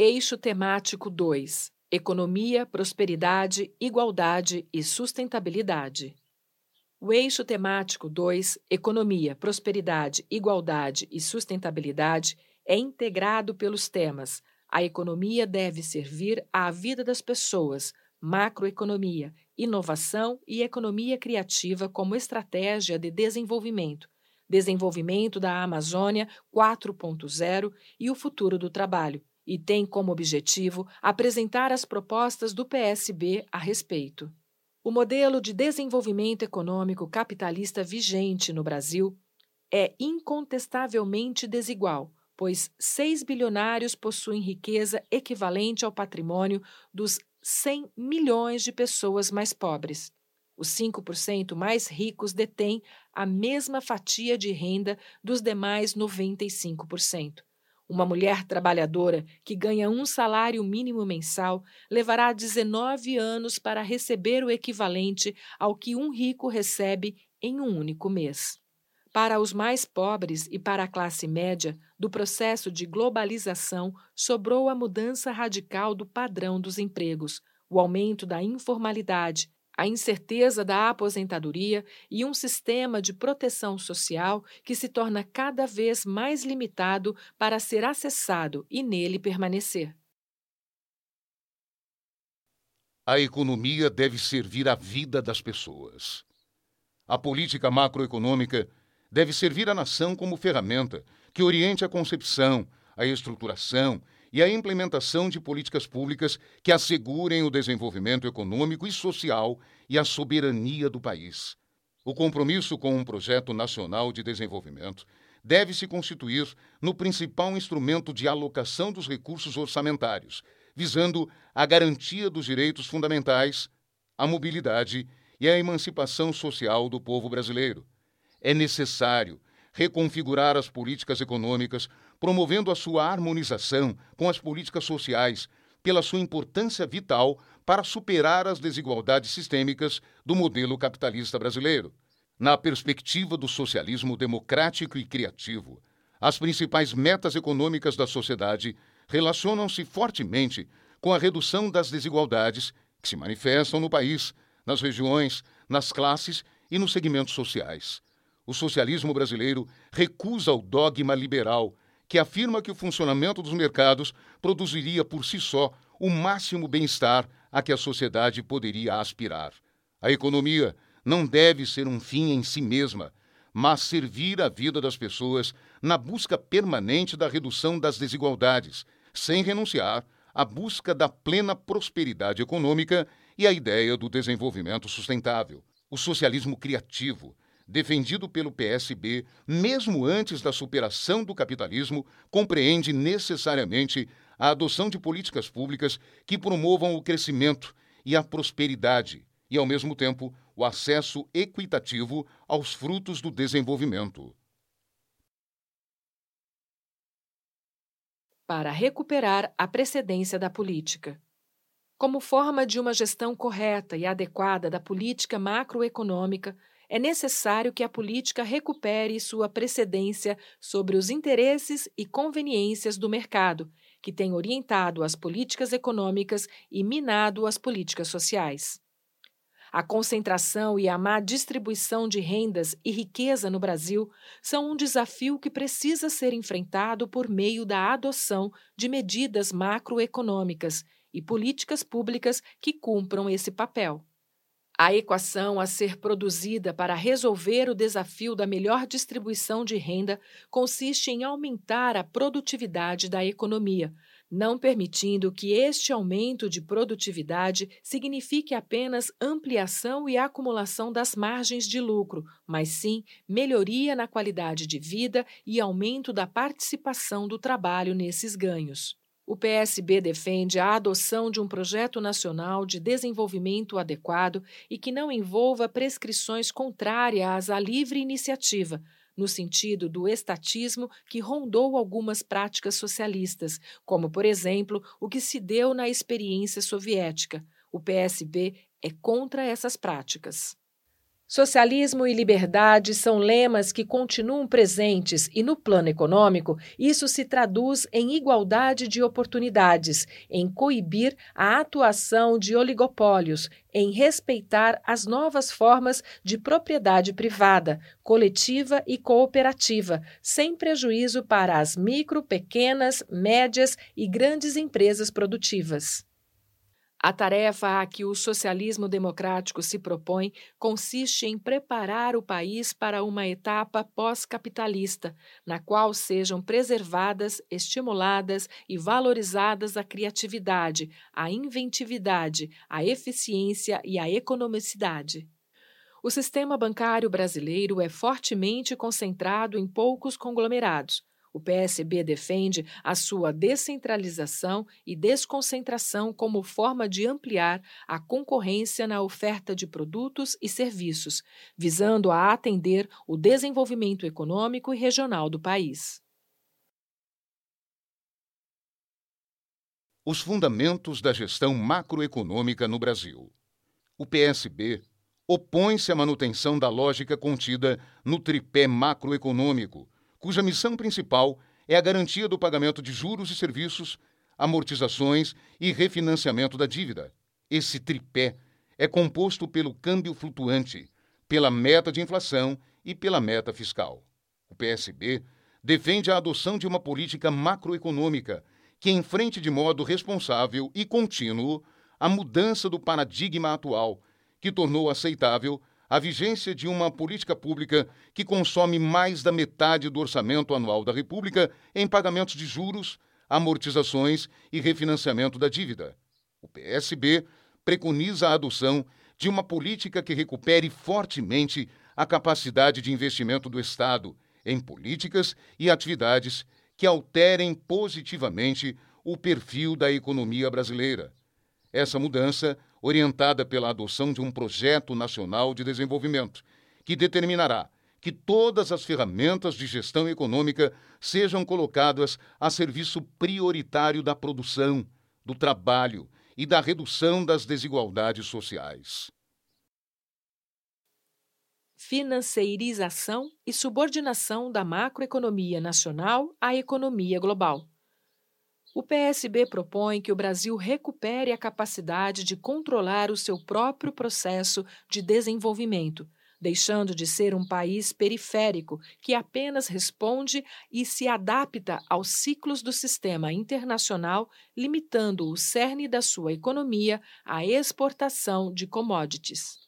Eixo temático 2: Economia, prosperidade, igualdade e sustentabilidade. O eixo temático 2, Economia, Prosperidade, Igualdade e Sustentabilidade, é integrado pelos temas: a economia deve servir à vida das pessoas, macroeconomia, inovação e economia criativa como estratégia de desenvolvimento, desenvolvimento da Amazônia 4.0 e o futuro do trabalho e tem como objetivo apresentar as propostas do PSB a respeito. O modelo de desenvolvimento econômico capitalista vigente no Brasil é incontestavelmente desigual, pois seis bilionários possuem riqueza equivalente ao patrimônio dos 100 milhões de pessoas mais pobres. Os 5% mais ricos detêm a mesma fatia de renda dos demais 95%. Uma mulher trabalhadora que ganha um salário mínimo mensal levará 19 anos para receber o equivalente ao que um rico recebe em um único mês. Para os mais pobres e para a classe média, do processo de globalização sobrou a mudança radical do padrão dos empregos, o aumento da informalidade, a incerteza da aposentadoria e um sistema de proteção social que se torna cada vez mais limitado para ser acessado e nele permanecer. A economia deve servir à vida das pessoas. A política macroeconômica deve servir à nação como ferramenta que oriente a concepção, a estruturação e a implementação de políticas públicas que assegurem o desenvolvimento econômico e social e a soberania do país. O compromisso com um projeto nacional de desenvolvimento deve se constituir no principal instrumento de alocação dos recursos orçamentários, visando a garantia dos direitos fundamentais, a mobilidade e a emancipação social do povo brasileiro. É necessário reconfigurar as políticas econômicas promovendo a sua harmonização com as políticas sociais, pela sua importância vital para superar as desigualdades sistêmicas do modelo capitalista brasileiro. Na perspectiva do socialismo democrático e criativo, as principais metas econômicas da sociedade relacionam-se fortemente com a redução das desigualdades que se manifestam no país, nas regiões, nas classes e nos segmentos sociais. O socialismo brasileiro recusa o dogma liberal que afirma que o funcionamento dos mercados produziria por si só o máximo bem-estar a que a sociedade poderia aspirar. A economia não deve ser um fim em si mesma, mas servir a vida das pessoas na busca permanente da redução das desigualdades, sem renunciar à busca da plena prosperidade econômica e à ideia do desenvolvimento sustentável. O socialismo criativo defendido pelo PSB, mesmo antes da superação do capitalismo, compreende necessariamente a adoção de políticas públicas que promovam o crescimento e a prosperidade e, ao mesmo tempo, o acesso equitativo aos frutos do desenvolvimento. Para recuperar a precedência da política. Como forma de uma gestão correta e adequada da política macroeconômica, é necessário que a política recupere sua precedência sobre os interesses e conveniências do mercado, que tem orientado as políticas econômicas e minado as políticas sociais. A concentração e a má distribuição de rendas e riqueza no Brasil são um desafio que precisa ser enfrentado por meio da adoção de medidas macroeconômicas e políticas públicas que cumpram esse papel. A equação a ser produzida para resolver o desafio da melhor distribuição de renda consiste em aumentar a produtividade da economia, não permitindo que este aumento de produtividade signifique apenas ampliação e acumulação das margens de lucro, mas sim melhoria na qualidade de vida e aumento da participação do trabalho nesses ganhos. O PSB defende a adoção de um projeto nacional de desenvolvimento adequado e que não envolva prescrições contrárias à livre iniciativa, no sentido do estatismo que rondou algumas práticas socialistas, como, por exemplo, o que se deu na experiência soviética. O PSB é contra essas práticas. Socialismo e liberdade são lemas que continuam presentes e, no plano econômico, isso se traduz em igualdade de oportunidades, em coibir a atuação de oligopólios, em respeitar as novas formas de propriedade privada, coletiva e cooperativa, sem prejuízo para as micro, pequenas, médias e grandes empresas produtivas. A tarefa a que o socialismo democrático se propõe consiste em preparar o país para uma etapa pós-capitalista, na qual sejam preservadas, estimuladas e valorizadas a criatividade, a inventividade, a eficiência e a economicidade. O sistema bancário brasileiro é fortemente concentrado em poucos conglomerados o PSB defende a sua descentralização e desconcentração como forma de ampliar a concorrência na oferta de produtos e serviços, visando a atender o desenvolvimento econômico e regional do país. Os fundamentos da gestão macroeconômica no Brasil. O PSB opõe-se à manutenção da lógica contida no tripé macroeconômico cuja missão principal é a garantia do pagamento de juros e serviços, amortizações e refinanciamento da dívida. Esse tripé é composto pelo câmbio flutuante, pela meta de inflação e pela meta fiscal. O PSB defende a adoção de uma política macroeconômica que enfrente de modo responsável e contínuo a mudança do paradigma atual, que tornou aceitável a vigência de uma política pública que consome mais da metade do orçamento anual da República em pagamentos de juros, amortizações e refinanciamento da dívida. O PSB preconiza a adoção de uma política que recupere fortemente a capacidade de investimento do Estado em políticas e atividades que alterem positivamente o perfil da economia brasileira. Essa mudança orientada pela adoção de um projeto nacional de desenvolvimento, que determinará que todas as ferramentas de gestão econômica sejam colocadas a serviço prioritário da produção, do trabalho e da redução das desigualdades sociais. Financeirização e subordinação da macroeconomia nacional à economia global. O PSB propõe que o Brasil recupere a capacidade de controlar o seu próprio processo de desenvolvimento, deixando de ser um país periférico que apenas responde e se adapta aos ciclos do sistema internacional, limitando o cerne da sua economia à exportação de commodities.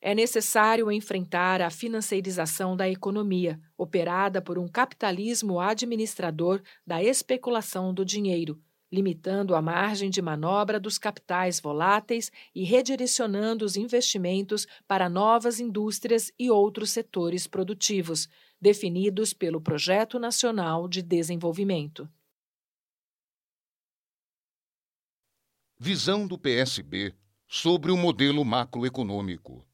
É necessário enfrentar a financeirização da economia, operada por um capitalismo administrador da especulação do dinheiro, limitando a margem de manobra dos capitais voláteis e redirecionando os investimentos para novas indústrias e outros setores produtivos, definidos pelo Projeto Nacional de Desenvolvimento. Visão do PSB sobre o modelo macroeconômico.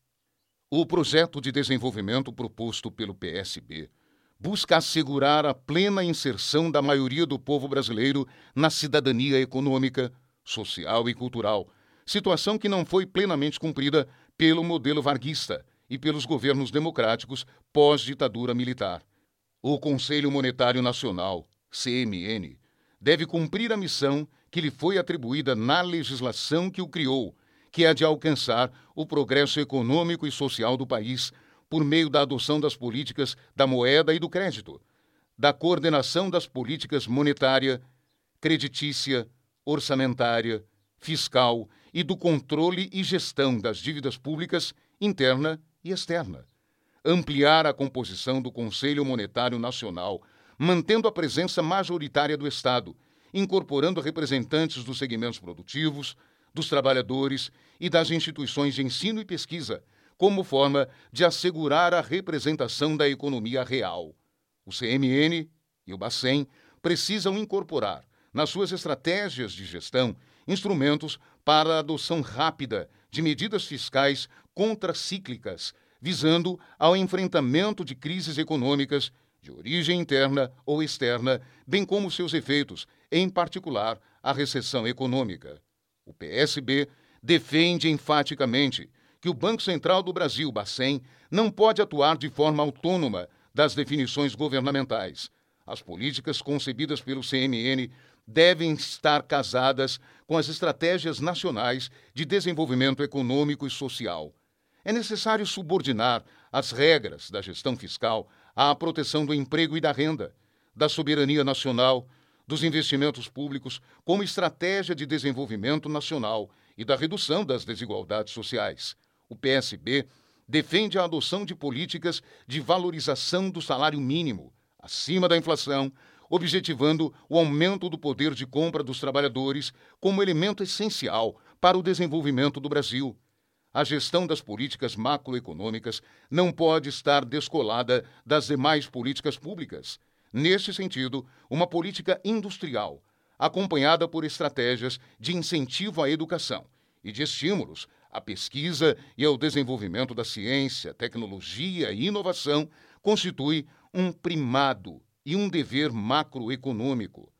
O projeto de desenvolvimento proposto pelo PSB busca assegurar a plena inserção da maioria do povo brasileiro na cidadania econômica, social e cultural, situação que não foi plenamente cumprida pelo modelo varguista e pelos governos democráticos pós-ditadura militar. O Conselho Monetário Nacional, CMN, deve cumprir a missão que lhe foi atribuída na legislação que o criou que é de alcançar o progresso econômico e social do país por meio da adoção das políticas da moeda e do crédito, da coordenação das políticas monetária, creditícia, orçamentária, fiscal e do controle e gestão das dívidas públicas interna e externa. Ampliar a composição do Conselho Monetário Nacional, mantendo a presença majoritária do Estado, incorporando representantes dos segmentos produtivos, dos trabalhadores e das instituições de ensino e pesquisa, como forma de assegurar a representação da economia real. O CMN e o Bacen precisam incorporar, nas suas estratégias de gestão, instrumentos para a adoção rápida de medidas fiscais contracíclicas, visando ao enfrentamento de crises econômicas de origem interna ou externa, bem como seus efeitos, em particular a recessão econômica. O PSB defende enfaticamente que o Banco Central do Brasil, Bacen, não pode atuar de forma autônoma das definições governamentais. As políticas concebidas pelo CMN devem estar casadas com as estratégias nacionais de desenvolvimento econômico e social. É necessário subordinar as regras da gestão fiscal à proteção do emprego e da renda, da soberania nacional, dos investimentos públicos como estratégia de desenvolvimento nacional e da redução das desigualdades sociais. O PSB defende a adoção de políticas de valorização do salário mínimo, acima da inflação, objetivando o aumento do poder de compra dos trabalhadores como elemento essencial para o desenvolvimento do Brasil. A gestão das políticas macroeconômicas não pode estar descolada das demais políticas públicas. Neste sentido, uma política industrial, acompanhada por estratégias de incentivo à educação e de estímulos à pesquisa e ao desenvolvimento da ciência, tecnologia e inovação, constitui um primado e um dever macroeconômico.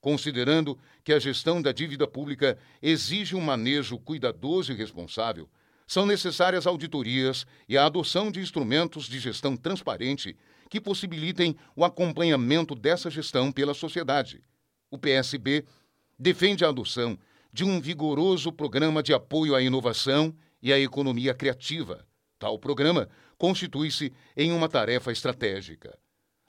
Considerando que a gestão da dívida pública exige um manejo cuidadoso e responsável, são necessárias auditorias e a adoção de instrumentos de gestão transparente que possibilitem o acompanhamento dessa gestão pela sociedade. O PSB defende a adoção de um vigoroso programa de apoio à inovação e à economia criativa. Tal programa constitui-se em uma tarefa estratégica.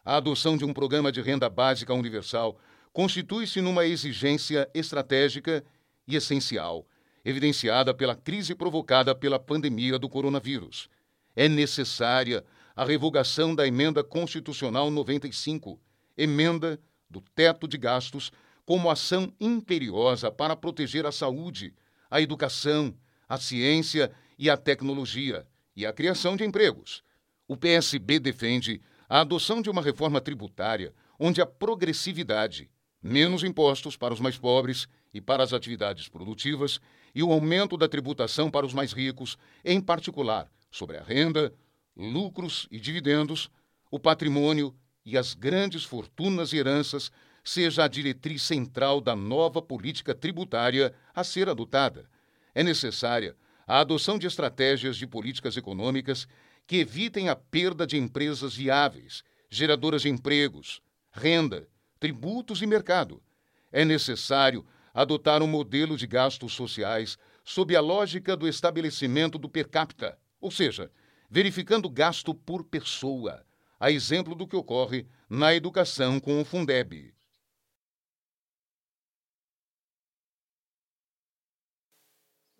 A adoção de um programa de renda básica universal constitui-se numa exigência estratégica e essencial, evidenciada pela crise provocada pela pandemia do coronavírus. É necessária a revogação da Emenda Constitucional 95, emenda do teto de gastos, como ação imperiosa para proteger a saúde, a educação, a ciência e a tecnologia e a criação de empregos. O PSB defende a adoção de uma reforma tributária onde a progressividade, menos impostos para os mais pobres e para as atividades produtivas, e o aumento da tributação para os mais ricos, em particular sobre a renda, lucros e dividendos, o patrimônio e as grandes fortunas e heranças, seja a diretriz central da nova política tributária a ser adotada. É necessária a adoção de estratégias de políticas econômicas que evitem a perda de empresas viáveis, geradoras de empregos, renda, tributos e mercado. É necessário adotar um modelo de gastos sociais sob a lógica do estabelecimento do per capita, ou seja, verificando gasto por pessoa, a exemplo do que ocorre na educação com o Fundeb.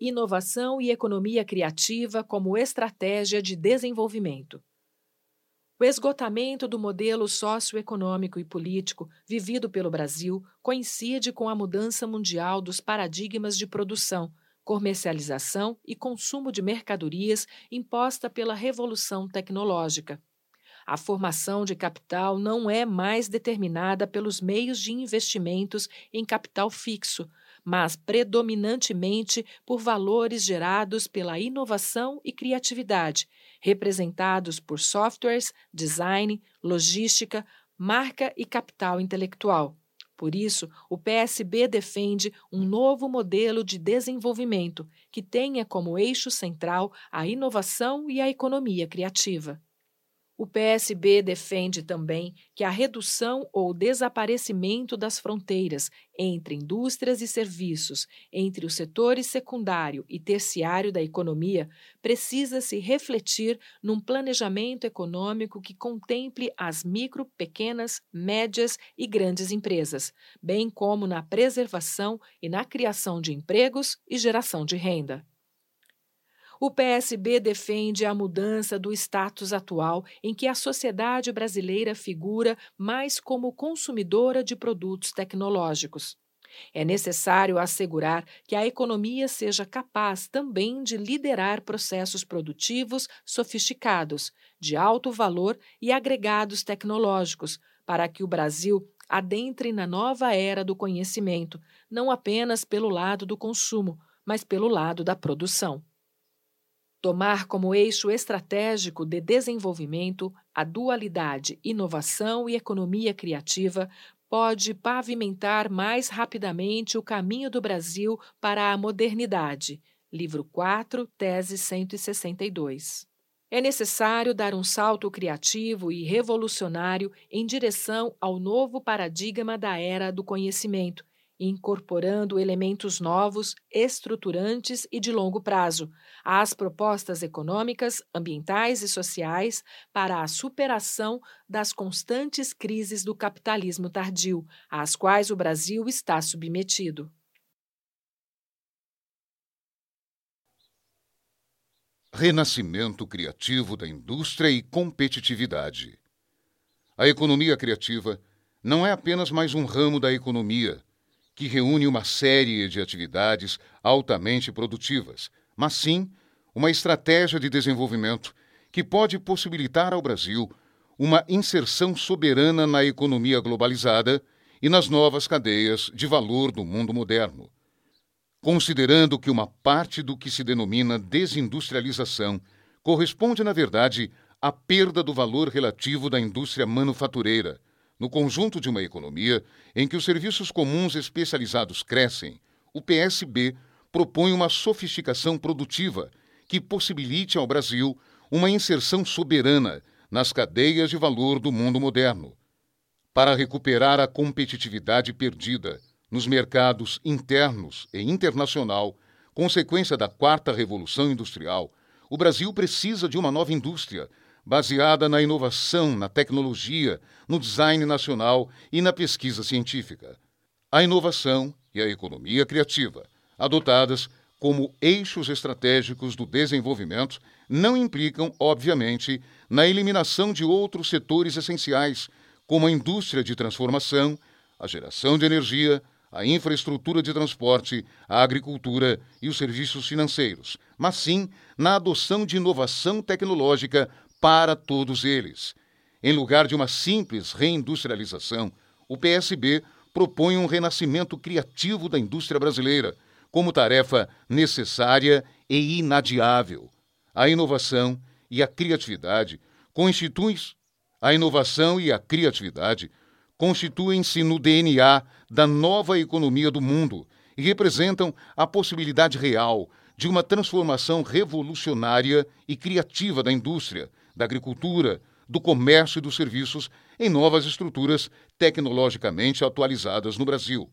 inovação e economia criativa como estratégia de desenvolvimento. O esgotamento do modelo socioeconômico e político vivido pelo Brasil coincide com a mudança mundial dos paradigmas de produção, comercialização e consumo de mercadorias imposta pela revolução tecnológica. A formação de capital não é mais determinada pelos meios de investimentos em capital fixo, mas predominantemente por valores gerados pela inovação e criatividade, representados por softwares, design, logística, marca e capital intelectual. Por isso, o PSB defende um novo modelo de desenvolvimento que tenha como eixo central a inovação e a economia criativa. O PSB defende também que a redução ou desaparecimento das fronteiras entre indústrias e serviços, entre os setores secundário e terciário da economia, precisa se refletir num planejamento econômico que contemple as micro, pequenas, médias e grandes empresas, bem como na preservação e na criação de empregos e geração de renda. O PSB defende a mudança do status atual em que a sociedade brasileira figura mais como consumidora de produtos tecnológicos. É necessário assegurar que a economia seja capaz também de liderar processos produtivos sofisticados, de alto valor e agregados tecnológicos, para que o Brasil adentre na nova era do conhecimento, não apenas pelo lado do consumo, mas pelo lado da produção. Tomar como eixo estratégico de desenvolvimento a dualidade inovação e economia criativa pode pavimentar mais rapidamente o caminho do Brasil para a modernidade, livro 4, tese 162. É necessário dar um salto criativo e revolucionário em direção ao novo paradigma da era do conhecimento, incorporando elementos novos, estruturantes e de longo prazo às propostas econômicas, ambientais e sociais para a superação das constantes crises do capitalismo tardio, às quais o Brasil está submetido. Renascimento criativo da indústria e competitividade. A economia criativa não é apenas mais um ramo da economia que reúne uma série de atividades altamente produtivas, mas sim uma estratégia de desenvolvimento que pode possibilitar ao Brasil uma inserção soberana na economia globalizada e nas novas cadeias de valor do mundo moderno. Considerando que uma parte do que se denomina desindustrialização corresponde, na verdade, à perda do valor relativo da indústria manufatureira, no conjunto de uma economia em que os serviços comuns especializados crescem, o PSB propõe uma sofisticação produtiva que possibilite ao Brasil uma inserção soberana nas cadeias de valor do mundo moderno. Para recuperar a competitividade perdida, nos mercados internos e internacional, consequência da quarta revolução industrial, o Brasil precisa de uma nova indústria baseada na inovação, na tecnologia, no design nacional e na pesquisa científica. A inovação e a economia criativa, adotadas como eixos estratégicos do desenvolvimento, não implicam, obviamente, na eliminação de outros setores essenciais, como a indústria de transformação, a geração de energia, a infraestrutura de transporte, a agricultura e os serviços financeiros, mas sim na adoção de inovação tecnológica para todos eles. Em lugar de uma simples reindustrialização, o PSB propõe um renascimento criativo da indústria brasileira, como tarefa necessária e inadiável. A inovação e a criatividade constituem a inovação e a criatividade constituem-se no DNA da nova economia do mundo e representam a possibilidade real de uma transformação revolucionária e criativa da indústria, da agricultura, do comércio e dos serviços em novas estruturas tecnologicamente atualizadas no Brasil.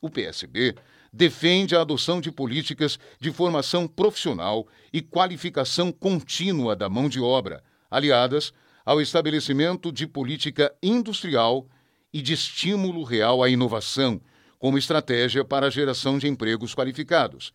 O PSB defende a adoção de políticas de formação profissional e qualificação contínua da mão de obra, aliadas ao estabelecimento de política industrial e de estímulo real à inovação, como estratégia para a geração de empregos qualificados.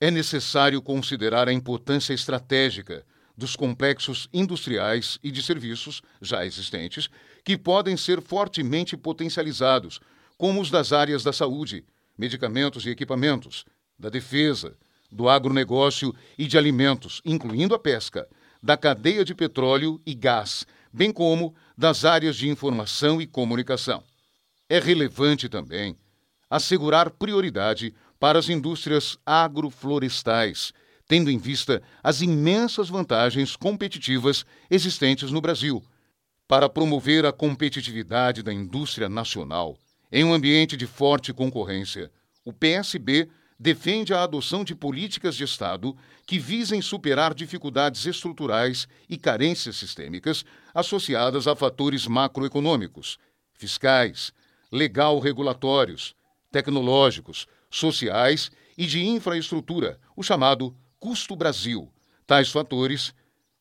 É necessário considerar a importância estratégica dos complexos industriais e de serviços já existentes, que podem ser fortemente potencializados, como os das áreas da saúde, medicamentos e equipamentos, da defesa, do agronegócio e de alimentos, incluindo a pesca, da cadeia de petróleo e gás, bem como das áreas de informação e comunicação. É relevante também assegurar prioridade para as indústrias agroflorestais, tendo em vista as imensas vantagens competitivas existentes no Brasil. Para promover a competitividade da indústria nacional em um ambiente de forte concorrência, o PSB defende a adoção de políticas de Estado que visem superar dificuldades estruturais e carências sistêmicas associadas a fatores macroeconômicos, fiscais, legal-regulatórios, tecnológicos, sociais e de infraestrutura, o chamado custo Brasil. Tais fatores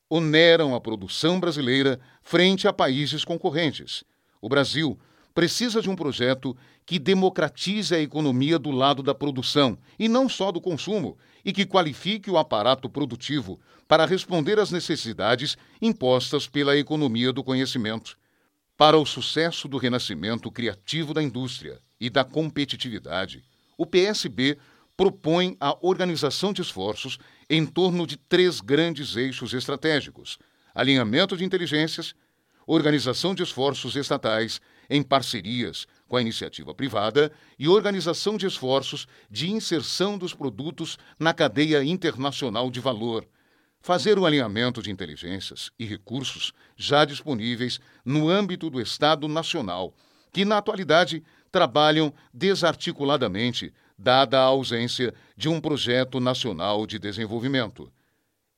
oneram a produção brasileira frente a países concorrentes. O Brasil precisa de um projeto que democratize a economia do lado da produção e não só do consumo, e que qualifique o aparato produtivo para responder às necessidades impostas pela economia do conhecimento. Para o sucesso do renascimento criativo da indústria e da competitividade, o PSB propõe a organização de esforços em torno de três grandes eixos estratégicos: alinhamento de inteligências, organização de esforços estatais em parcerias com a iniciativa privada e organização de esforços de inserção dos produtos na cadeia internacional de valor. Fazer o alinhamento de inteligências e recursos já disponíveis no âmbito do Estado Nacional, que na atualidade trabalham desarticuladamente, dada a ausência de um projeto nacional de desenvolvimento.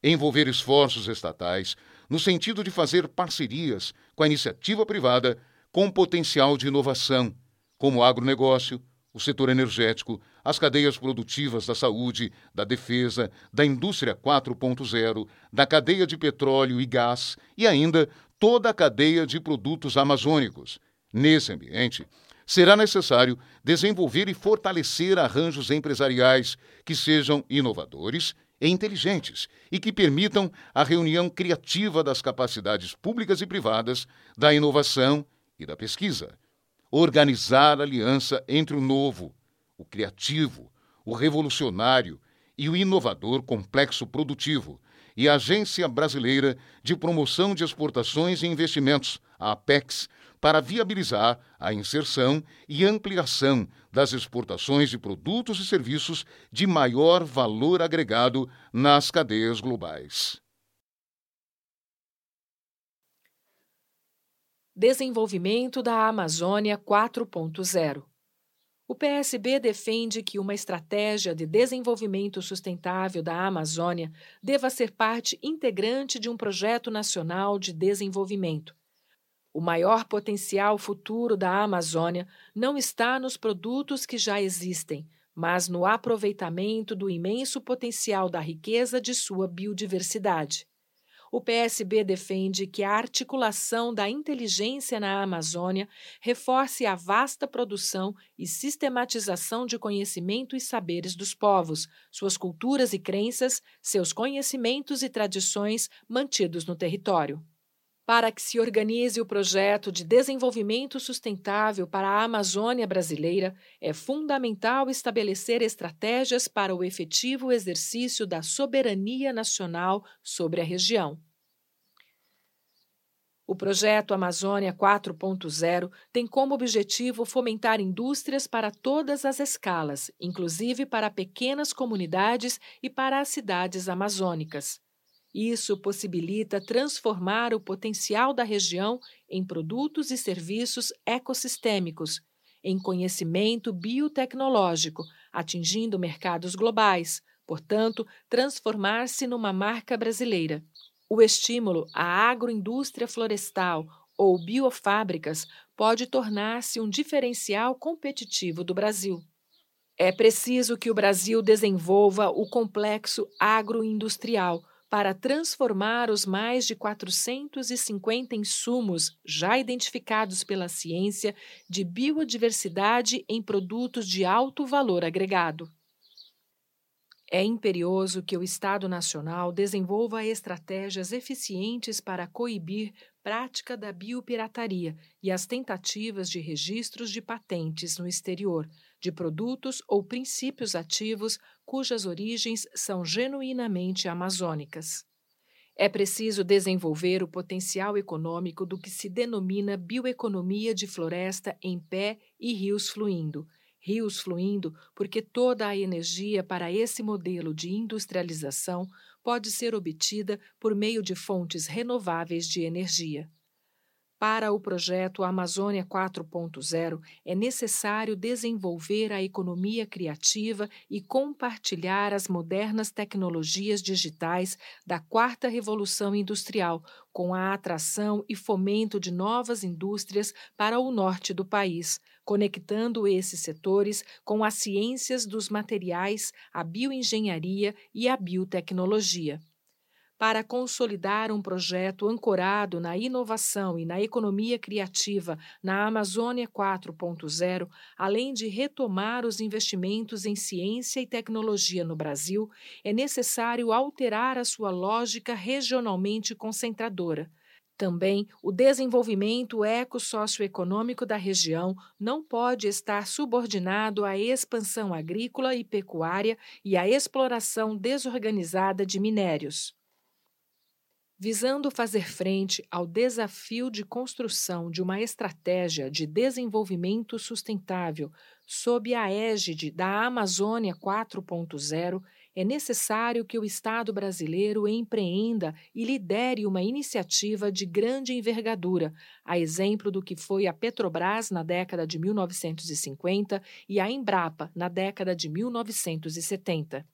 Envolver esforços estatais no sentido de fazer parcerias com a iniciativa privada com potencial de inovação, como o agronegócio, o setor energético, as cadeias produtivas da saúde, da defesa, da indústria 4.0, da cadeia de petróleo e gás e ainda toda a cadeia de produtos amazônicos. Nesse ambiente, será necessário desenvolver e fortalecer arranjos empresariais que sejam inovadores e inteligentes e que permitam a reunião criativa das capacidades públicas e privadas, da inovação e da pesquisa. Organizar aliança entre o novo, o criativo, o revolucionário e o inovador complexo produtivo e a Agência Brasileira de Promoção de Exportações e Investimentos, a APEX, para viabilizar a inserção e ampliação das exportações de produtos e serviços de maior valor agregado nas cadeias globais. Desenvolvimento da Amazônia 4.0 o PSB defende que uma estratégia de desenvolvimento sustentável da Amazônia deva ser parte integrante de um projeto nacional de desenvolvimento. O maior potencial futuro da Amazônia não está nos produtos que já existem, mas no aproveitamento do imenso potencial da riqueza de sua biodiversidade. O PSB defende que a articulação da inteligência na Amazônia reforce a vasta produção e sistematização de conhecimento e saberes dos povos, suas culturas e crenças, seus conhecimentos e tradições mantidos no território. Para que se organize o projeto de desenvolvimento sustentável para a Amazônia brasileira, é fundamental estabelecer estratégias para o efetivo exercício da soberania nacional sobre a região. O projeto Amazônia 4.0 tem como objetivo fomentar indústrias para todas as escalas, inclusive para pequenas comunidades e para as cidades amazônicas. Isso possibilita transformar o potencial da região em produtos e serviços ecossistêmicos, em conhecimento biotecnológico, atingindo mercados globais, portanto, transformar-se numa marca brasileira. O estímulo à agroindústria florestal ou biofábricas pode tornar-se um diferencial competitivo do Brasil. É preciso que o Brasil desenvolva o complexo agroindustrial para transformar os mais de 450 insumos já identificados pela ciência de biodiversidade em produtos de alto valor agregado. É imperioso que o Estado Nacional desenvolva estratégias eficientes para coibir prática da biopirataria e as tentativas de registros de patentes no exterior de produtos ou princípios ativos cujas origens são genuinamente amazônicas. É preciso desenvolver o potencial econômico do que se denomina bioeconomia de floresta em pé e rios fluindo rios fluindo, porque toda a energia para esse modelo de industrialização pode ser obtida por meio de fontes renováveis de energia. Para o projeto Amazônia 4.0, é necessário desenvolver a economia criativa e compartilhar as modernas tecnologias digitais da quarta revolução industrial, com a atração e fomento de novas indústrias para o norte do país, conectando esses setores com as ciências dos materiais, a bioengenharia e a biotecnologia para consolidar um projeto ancorado na inovação e na economia criativa na Amazônia 4.0, além de retomar os investimentos em ciência e tecnologia no Brasil, é necessário alterar a sua lógica regionalmente concentradora. Também o desenvolvimento eco-socioeconômico da região não pode estar subordinado à expansão agrícola e pecuária e à exploração desorganizada de minérios visando fazer frente ao desafio de construção de uma estratégia de desenvolvimento sustentável sob a égide da Amazônia 4.0, é necessário que o Estado brasileiro empreenda e lidere uma iniciativa de grande envergadura, a exemplo do que foi a Petrobras na década de 1950 e a Embrapa na década de 1970.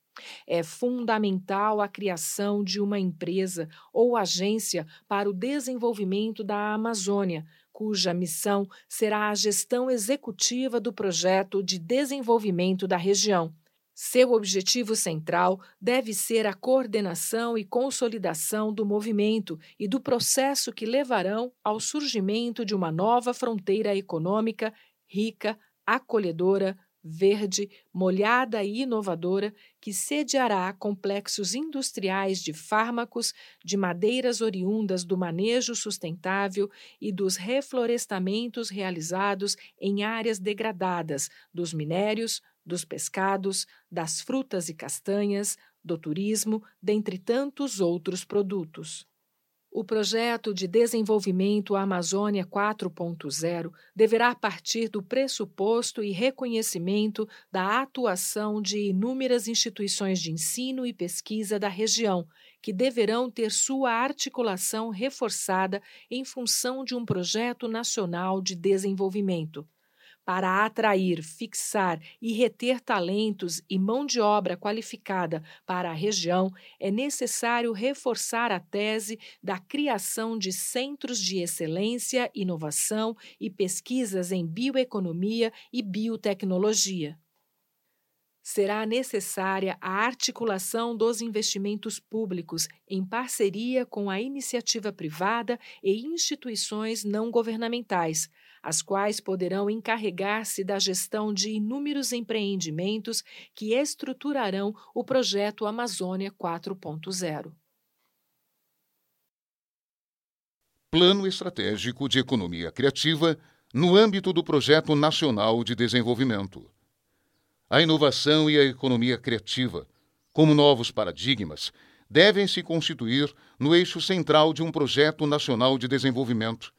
É fundamental a criação de uma empresa ou agência para o desenvolvimento da Amazônia, cuja missão será a gestão executiva do projeto de desenvolvimento da região. Seu objetivo central deve ser a coordenação e consolidação do movimento e do processo que levarão ao surgimento de uma nova fronteira econômica rica, acolhedora, verde, molhada e inovadora que sediará complexos industriais de fármacos, de madeiras oriundas do manejo sustentável e dos reflorestamentos realizados em áreas degradadas, dos minérios, dos pescados, das frutas e castanhas, do turismo, dentre tantos outros produtos. O projeto de desenvolvimento Amazônia 4.0 deverá partir do pressuposto e reconhecimento da atuação de inúmeras instituições de ensino e pesquisa da região, que deverão ter sua articulação reforçada em função de um projeto nacional de desenvolvimento para atrair, fixar e reter talentos e mão de obra qualificada para a região, é necessário reforçar a tese da criação de centros de excelência, inovação e pesquisas em bioeconomia e biotecnologia será necessária a articulação dos investimentos públicos em parceria com a iniciativa privada e instituições não governamentais, as quais poderão encarregar-se da gestão de inúmeros empreendimentos que estruturarão o projeto Amazônia 4.0. Plano Estratégico de Economia Criativa no âmbito do Projeto Nacional de Desenvolvimento a inovação e a economia criativa, como novos paradigmas, devem se constituir no eixo central de um projeto nacional de desenvolvimento.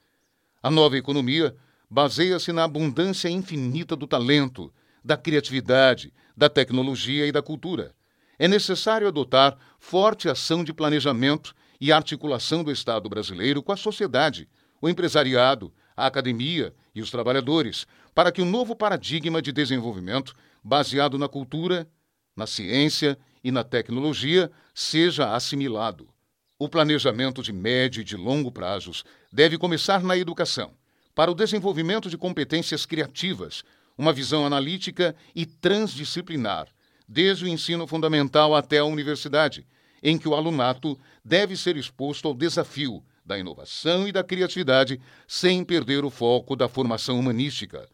A nova economia baseia-se na abundância infinita do talento, da criatividade, da tecnologia e da cultura. É necessário adotar forte ação de planejamento e articulação do Estado brasileiro com a sociedade, o empresariado, a academia e os trabalhadores, para que o novo paradigma de desenvolvimento baseado na cultura, na ciência e na tecnologia, seja assimilado. O planejamento de médio e de longo prazos deve começar na educação, para o desenvolvimento de competências criativas, uma visão analítica e transdisciplinar, desde o ensino fundamental até a universidade, em que o alunato deve ser exposto ao desafio da inovação e da criatividade sem perder o foco da formação humanística.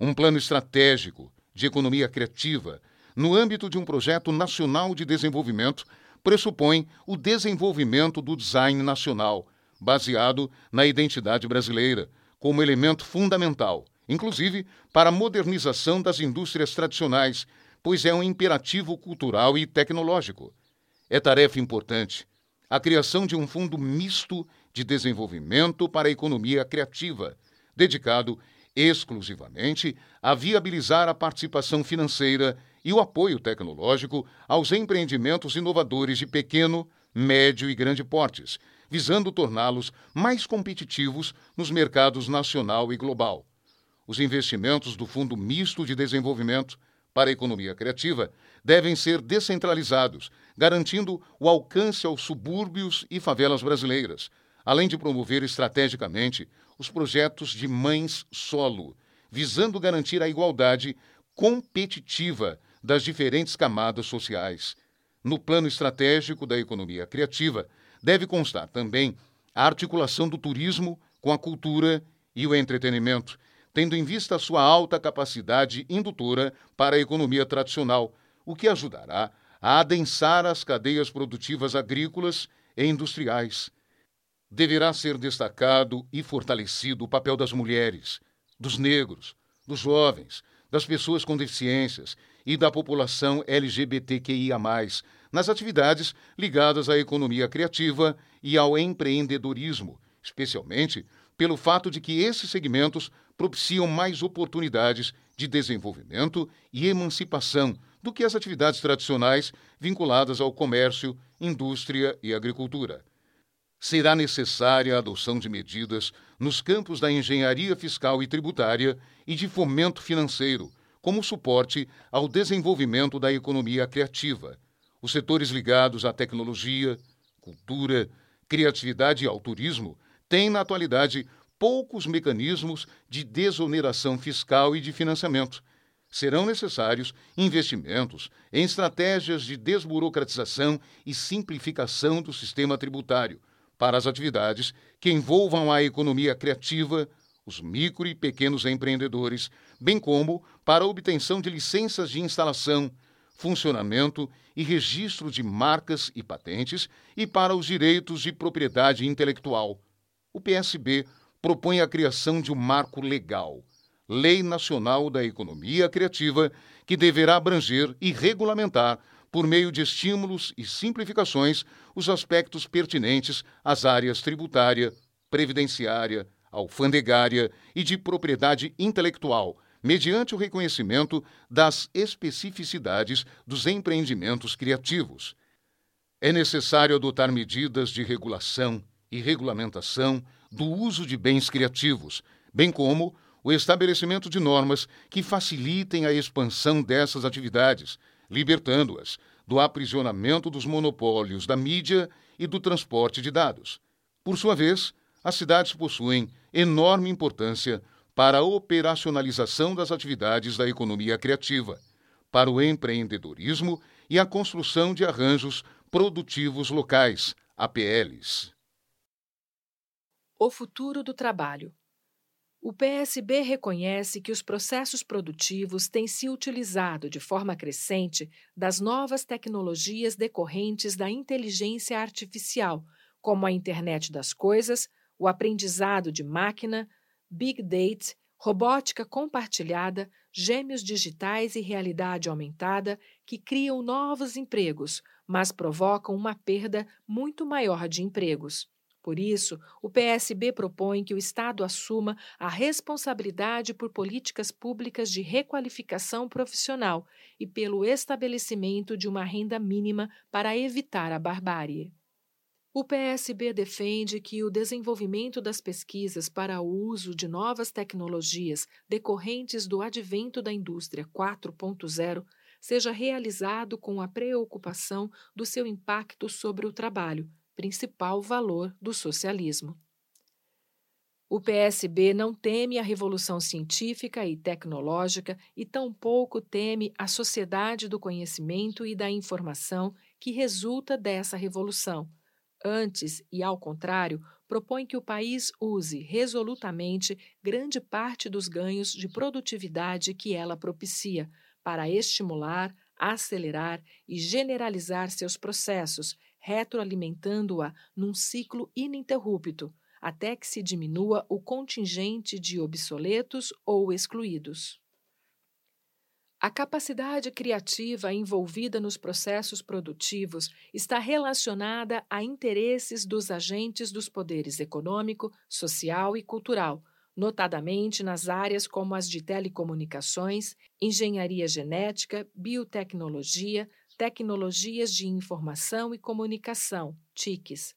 Um plano estratégico de economia criativa, no âmbito de um projeto nacional de desenvolvimento, pressupõe o desenvolvimento do design nacional, baseado na identidade brasileira, como elemento fundamental, inclusive para a modernização das indústrias tradicionais, pois é um imperativo cultural e tecnológico. É tarefa importante a criação de um fundo misto de desenvolvimento para a economia criativa, dedicado exclusivamente a viabilizar a participação financeira e o apoio tecnológico aos empreendimentos inovadores de pequeno, médio e grande portes, visando torná-los mais competitivos nos mercados nacional e global. Os investimentos do Fundo Misto de Desenvolvimento para a Economia Criativa devem ser descentralizados, garantindo o alcance aos subúrbios e favelas brasileiras, além de promover estrategicamente os projetos de mães solo, visando garantir a igualdade competitiva das diferentes camadas sociais. No plano estratégico da economia criativa, deve constar também a articulação do turismo com a cultura e o entretenimento, tendo em vista a sua alta capacidade indutora para a economia tradicional, o que ajudará a adensar as cadeias produtivas agrícolas e industriais deverá ser destacado e fortalecido o papel das mulheres, dos negros, dos jovens, das pessoas com deficiências e da população LGBTQIA, nas atividades ligadas à economia criativa e ao empreendedorismo, especialmente pelo fato de que esses segmentos propiciam mais oportunidades de desenvolvimento e emancipação do que as atividades tradicionais vinculadas ao comércio, indústria e agricultura. Será necessária a adoção de medidas nos campos da engenharia fiscal e tributária e de fomento financeiro, como suporte ao desenvolvimento da economia criativa, os setores ligados à tecnologia, cultura, criatividade e ao turismo têm, na atualidade, poucos mecanismos de desoneração fiscal e de financiamento. Serão necessários investimentos em estratégias de desburocratização e simplificação do sistema tributário para as atividades que envolvam a economia criativa, os micro e pequenos empreendedores, bem como para a obtenção de licenças de instalação, funcionamento e registro de marcas e patentes e para os direitos de propriedade intelectual. O PSB propõe a criação de um marco legal, Lei Nacional da Economia Criativa, que deverá abranger e regulamentar, por meio de estímulos e simplificações, os aspectos pertinentes às áreas tributária, previdenciária, alfandegária e de propriedade intelectual mediante o reconhecimento das especificidades dos empreendimentos criativos. É necessário adotar medidas de regulação e regulamentação do uso de bens criativos, bem como o estabelecimento de normas que facilitem a expansão dessas atividades, libertando-as do aprisionamento dos monopólios da mídia e do transporte de dados. Por sua vez, as cidades possuem enorme importância para a operacionalização das atividades da economia criativa, para o empreendedorismo e a construção de arranjos produtivos locais, APLs. O futuro do trabalho. O PSB reconhece que os processos produtivos têm se utilizado de forma crescente das novas tecnologias decorrentes da inteligência artificial, como a internet das coisas, o aprendizado de máquina, Big Data, robótica compartilhada, gêmeos digitais e realidade aumentada que criam novos empregos, mas provocam uma perda muito maior de empregos. Por isso, o PSB propõe que o Estado assuma a responsabilidade por políticas públicas de requalificação profissional e pelo estabelecimento de uma renda mínima para evitar a barbárie. O PSB defende que o desenvolvimento das pesquisas para o uso de novas tecnologias decorrentes do advento da indústria 4.0 seja realizado com a preocupação do seu impacto sobre o trabalho, principal valor do socialismo. O PSB não teme a revolução científica e tecnológica e tampouco teme a sociedade do conhecimento e da informação que resulta dessa revolução Antes, e ao contrário, propõe que o país use resolutamente grande parte dos ganhos de produtividade que ela propicia para estimular, acelerar e generalizar seus processos, retroalimentando-a num ciclo ininterrupto, até que se diminua o contingente de obsoletos ou excluídos. A capacidade criativa envolvida nos processos produtivos está relacionada a interesses dos agentes dos poderes econômico, social e cultural, notadamente nas áreas como as de telecomunicações, engenharia genética, biotecnologia, tecnologias de informação e comunicação, TICs,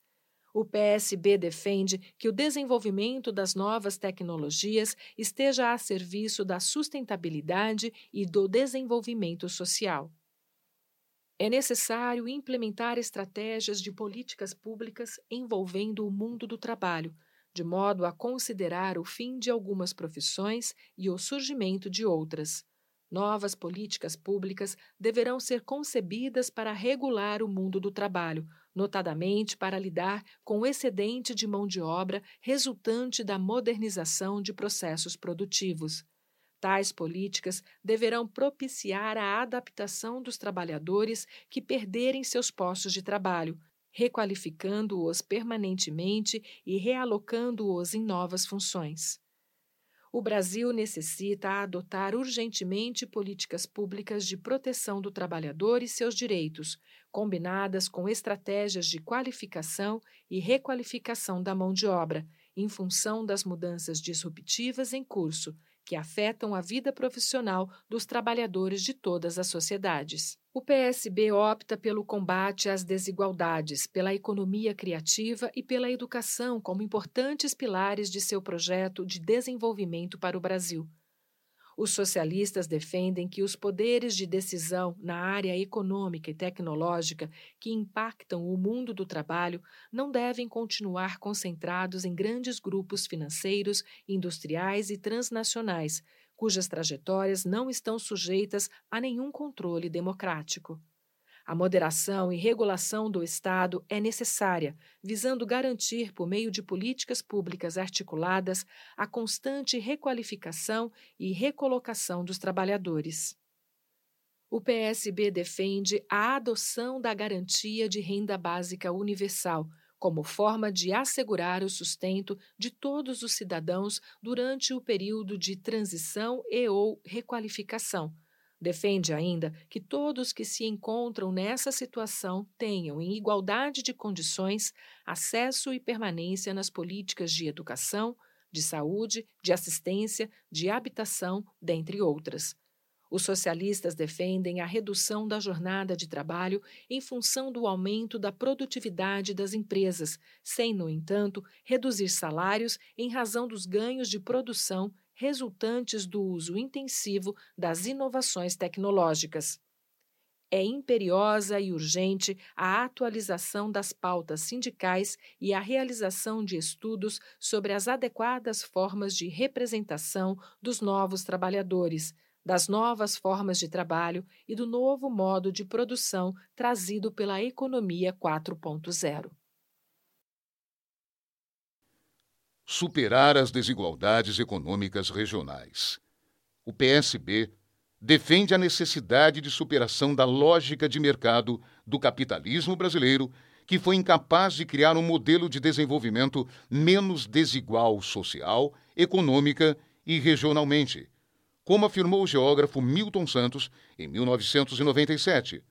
o PSB defende que o desenvolvimento das novas tecnologias esteja a serviço da sustentabilidade e do desenvolvimento social. É necessário implementar estratégias de políticas públicas envolvendo o mundo do trabalho, de modo a considerar o fim de algumas profissões e o surgimento de outras. Novas políticas públicas deverão ser concebidas para regular o mundo do trabalho, notadamente para lidar com o excedente de mão de obra resultante da modernização de processos produtivos. Tais políticas deverão propiciar a adaptação dos trabalhadores que perderem seus postos de trabalho, requalificando-os permanentemente e realocando-os em novas funções. O Brasil necessita adotar urgentemente políticas públicas de proteção do trabalhador e seus direitos, combinadas com estratégias de qualificação e requalificação da mão de obra, em função das mudanças disruptivas em curso, que afetam a vida profissional dos trabalhadores de todas as sociedades. O PSB opta pelo combate às desigualdades, pela economia criativa e pela educação como importantes pilares de seu projeto de desenvolvimento para o Brasil. Os socialistas defendem que os poderes de decisão na área econômica e tecnológica que impactam o mundo do trabalho não devem continuar concentrados em grandes grupos financeiros, industriais e transnacionais, cujas trajetórias não estão sujeitas a nenhum controle democrático. A moderação e regulação do Estado é necessária, visando garantir, por meio de políticas públicas articuladas, a constante requalificação e recolocação dos trabalhadores. O PSB defende a adoção da garantia de renda básica universal como forma de assegurar o sustento de todos os cidadãos durante o período de transição e ou requalificação Defende ainda que todos que se encontram nessa situação tenham, em igualdade de condições, acesso e permanência nas políticas de educação, de saúde, de assistência, de habitação, dentre outras. Os socialistas defendem a redução da jornada de trabalho em função do aumento da produtividade das empresas, sem, no entanto, reduzir salários em razão dos ganhos de produção resultantes do uso intensivo das inovações tecnológicas. É imperiosa e urgente a atualização das pautas sindicais e a realização de estudos sobre as adequadas formas de representação dos novos trabalhadores, das novas formas de trabalho e do novo modo de produção trazido pela economia 4.0. superar as desigualdades econômicas regionais. O PSB defende a necessidade de superação da lógica de mercado do capitalismo brasileiro, que foi incapaz de criar um modelo de desenvolvimento menos desigual social, econômica e regionalmente, como afirmou o geógrafo Milton Santos em 1997.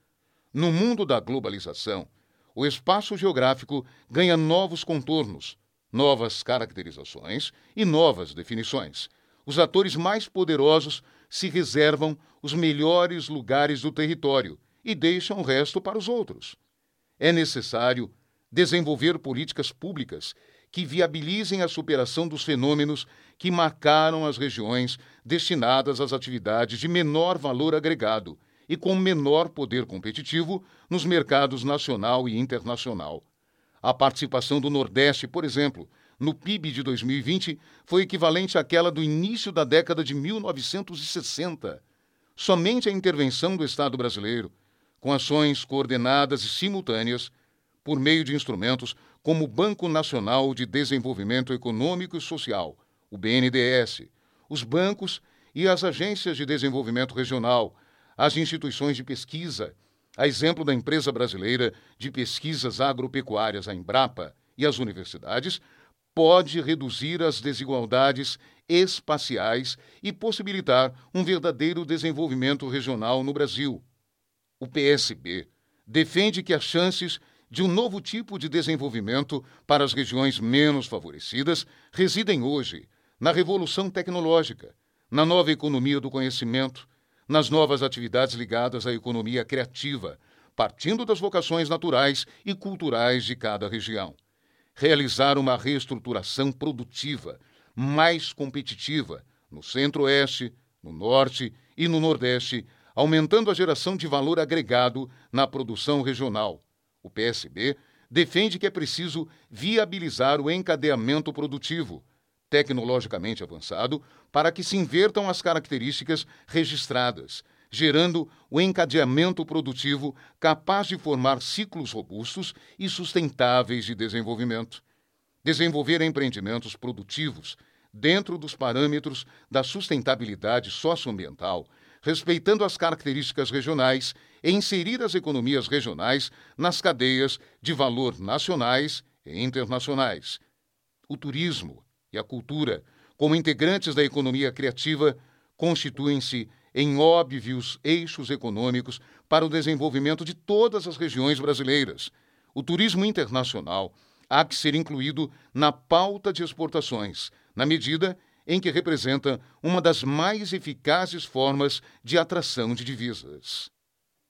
No mundo da globalização, o espaço geográfico ganha novos contornos novas caracterizações e novas definições. Os atores mais poderosos se reservam os melhores lugares do território e deixam o resto para os outros. É necessário desenvolver políticas públicas que viabilizem a superação dos fenômenos que marcaram as regiões destinadas às atividades de menor valor agregado e com menor poder competitivo nos mercados nacional e internacional. A participação do Nordeste, por exemplo, no PIB de 2020 foi equivalente àquela do início da década de 1960. Somente a intervenção do Estado brasileiro, com ações coordenadas e simultâneas, por meio de instrumentos como o Banco Nacional de Desenvolvimento Econômico e Social, o BNDES, os bancos e as agências de desenvolvimento regional, as instituições de pesquisa a exemplo da empresa brasileira de pesquisas agropecuárias, a Embrapa, e as universidades, pode reduzir as desigualdades espaciais e possibilitar um verdadeiro desenvolvimento regional no Brasil. O PSB defende que as chances de um novo tipo de desenvolvimento para as regiões menos favorecidas residem hoje na revolução tecnológica, na nova economia do conhecimento, nas novas atividades ligadas à economia criativa, partindo das vocações naturais e culturais de cada região. Realizar uma reestruturação produtiva mais competitiva no Centro-Oeste, no Norte e no Nordeste, aumentando a geração de valor agregado na produção regional. O PSB defende que é preciso viabilizar o encadeamento produtivo tecnologicamente avançado para que se invertam as características registradas, gerando o encadeamento produtivo capaz de formar ciclos robustos e sustentáveis de desenvolvimento. Desenvolver empreendimentos produtivos dentro dos parâmetros da sustentabilidade socioambiental, respeitando as características regionais e inserir as economias regionais nas cadeias de valor nacionais e internacionais. O turismo, e a cultura, como integrantes da economia criativa, constituem-se em óbvios eixos econômicos para o desenvolvimento de todas as regiões brasileiras. O turismo internacional há que ser incluído na pauta de exportações, na medida em que representa uma das mais eficazes formas de atração de divisas.